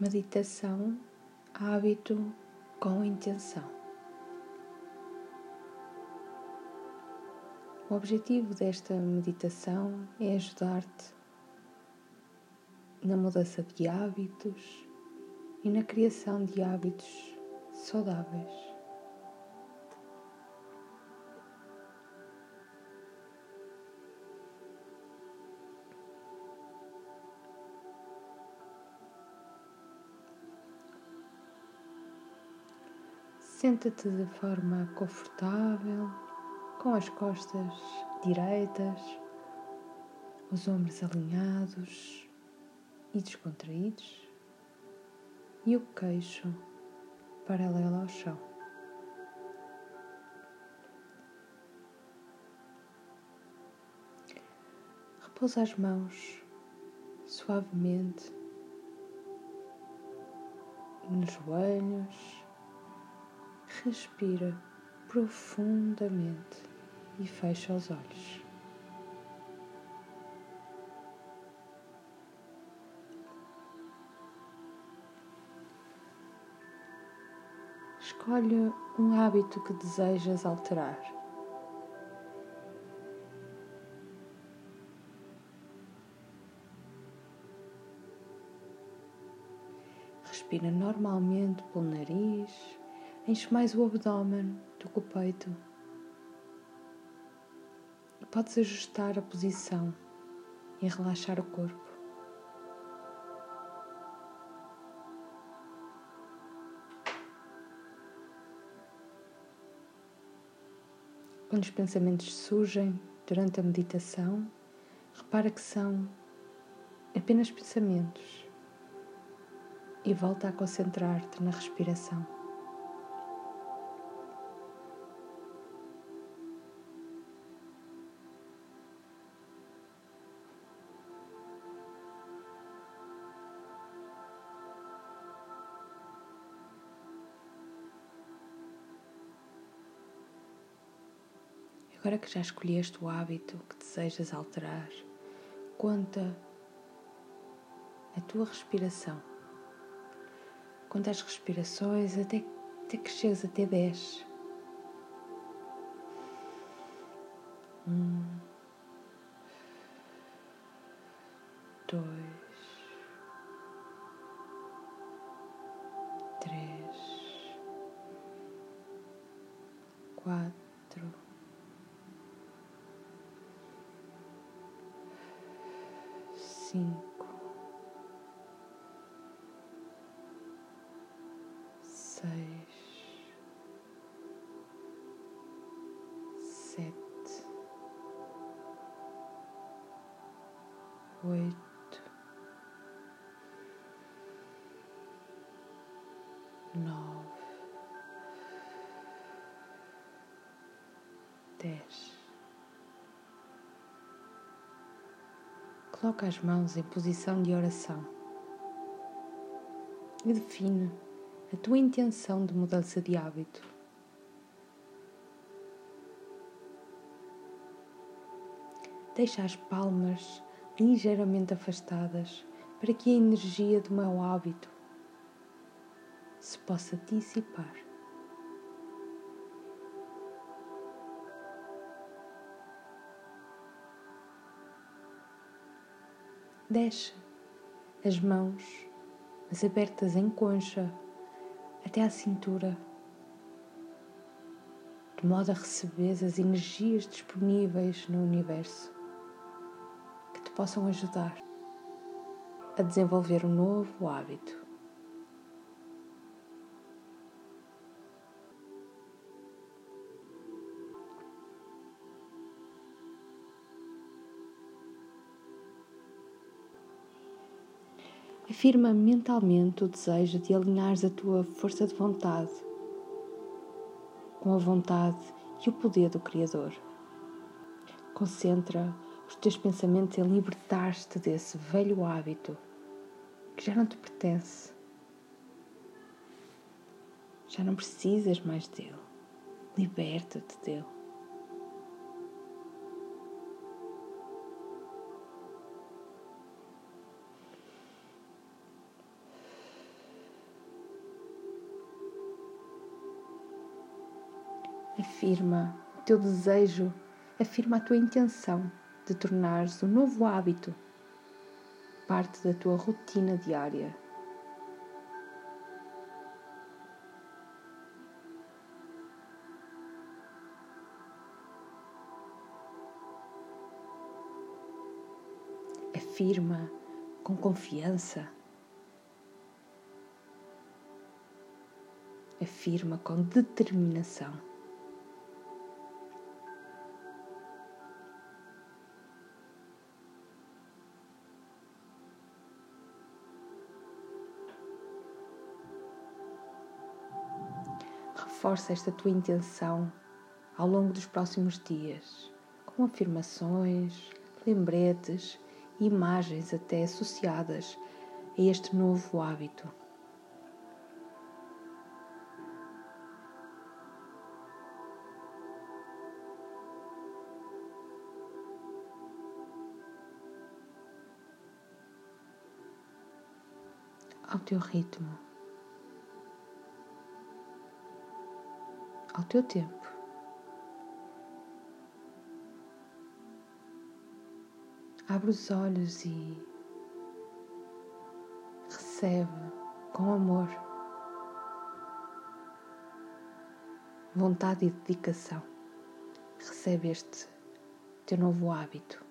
Meditação, hábito com intenção. O objetivo desta meditação é ajudar-te na mudança de hábitos e na criação de hábitos saudáveis. Senta-te de forma confortável, com as costas direitas, os ombros alinhados e descontraídos e o queixo paralelo ao chão. Repousa as mãos suavemente nos joelhos respira profundamente e fecha os olhos. Escolhe um hábito que desejas alterar. Respira normalmente pelo nariz Enche mais o abdômen do que o peito. E podes ajustar a posição e relaxar o corpo. Quando os pensamentos surgem durante a meditação, repara que são apenas pensamentos e volta a concentrar-te na respiração. Agora que já escolheste o hábito que desejas alterar, conta a tua respiração. Conta as respirações até, até que chegues até 10. Um, dois, três, quatro. Cinco, seis, sete, oito, nove, dez. Coloca as mãos em posição de oração e define a tua intenção de mudança de hábito. Deixa as palmas ligeiramente afastadas para que a energia do mau hábito se possa dissipar. Deixa as mãos, mas abertas em concha, até à cintura, de modo a receber as energias disponíveis no universo que te possam ajudar a desenvolver um novo hábito. Afirma mentalmente o desejo de alinhares a tua força de vontade com a vontade e o poder do Criador. Concentra os teus pensamentos em libertar-te desse velho hábito que já não te pertence. Já não precisas mais dele. Liberta-te dele. Afirma o teu desejo, afirma a tua intenção de tornares o novo hábito parte da tua rotina diária. Afirma com confiança. Afirma com determinação. Reforça esta tua intenção ao longo dos próximos dias, com afirmações, lembretes e imagens até associadas a este novo hábito. Ao teu ritmo, ao teu tempo. Abre os olhos e recebe com amor, vontade e dedicação. Recebe este teu novo hábito.